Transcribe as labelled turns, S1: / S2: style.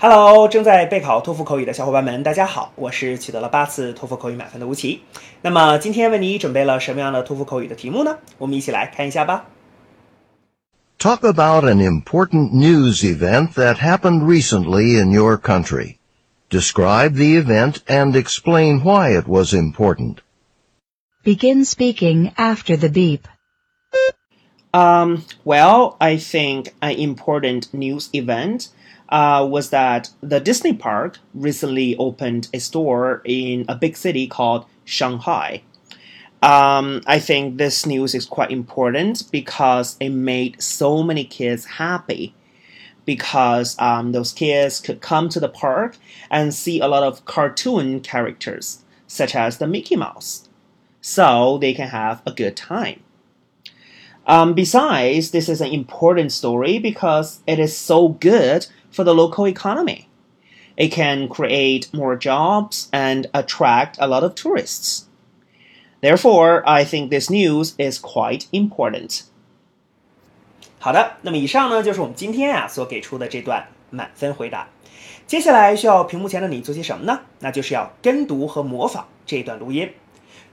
S1: Hello，正在备考托福口语的小伙伴们，大家好，我是取得了八次托福口语满分的吴奇。那么今天为你准备了什么样的托福口语的题目呢？我们一起来看一下吧。
S2: Talk about an important news event that happened recently in your country. Describe the event and explain why it was important.
S3: Begin speaking after the beep.
S1: Um, well, I think an important news event uh, was that the Disney park recently opened a store in a big city called Shanghai. Um, I think this news is quite important because it made so many kids happy. Because um, those kids could come to the park and see a lot of cartoon characters, such as the Mickey Mouse, so they can have a good time. Um, besides, this is an important story because it is so good for the local economy. It can create more jobs and attract a lot of tourists. Therefore, I think this news is quite important. 好的，那么以上呢就是我们今天啊所给出的这段满分回答。接下来需要屏幕前的你做些什么呢？那就是要跟读和模仿这段录音。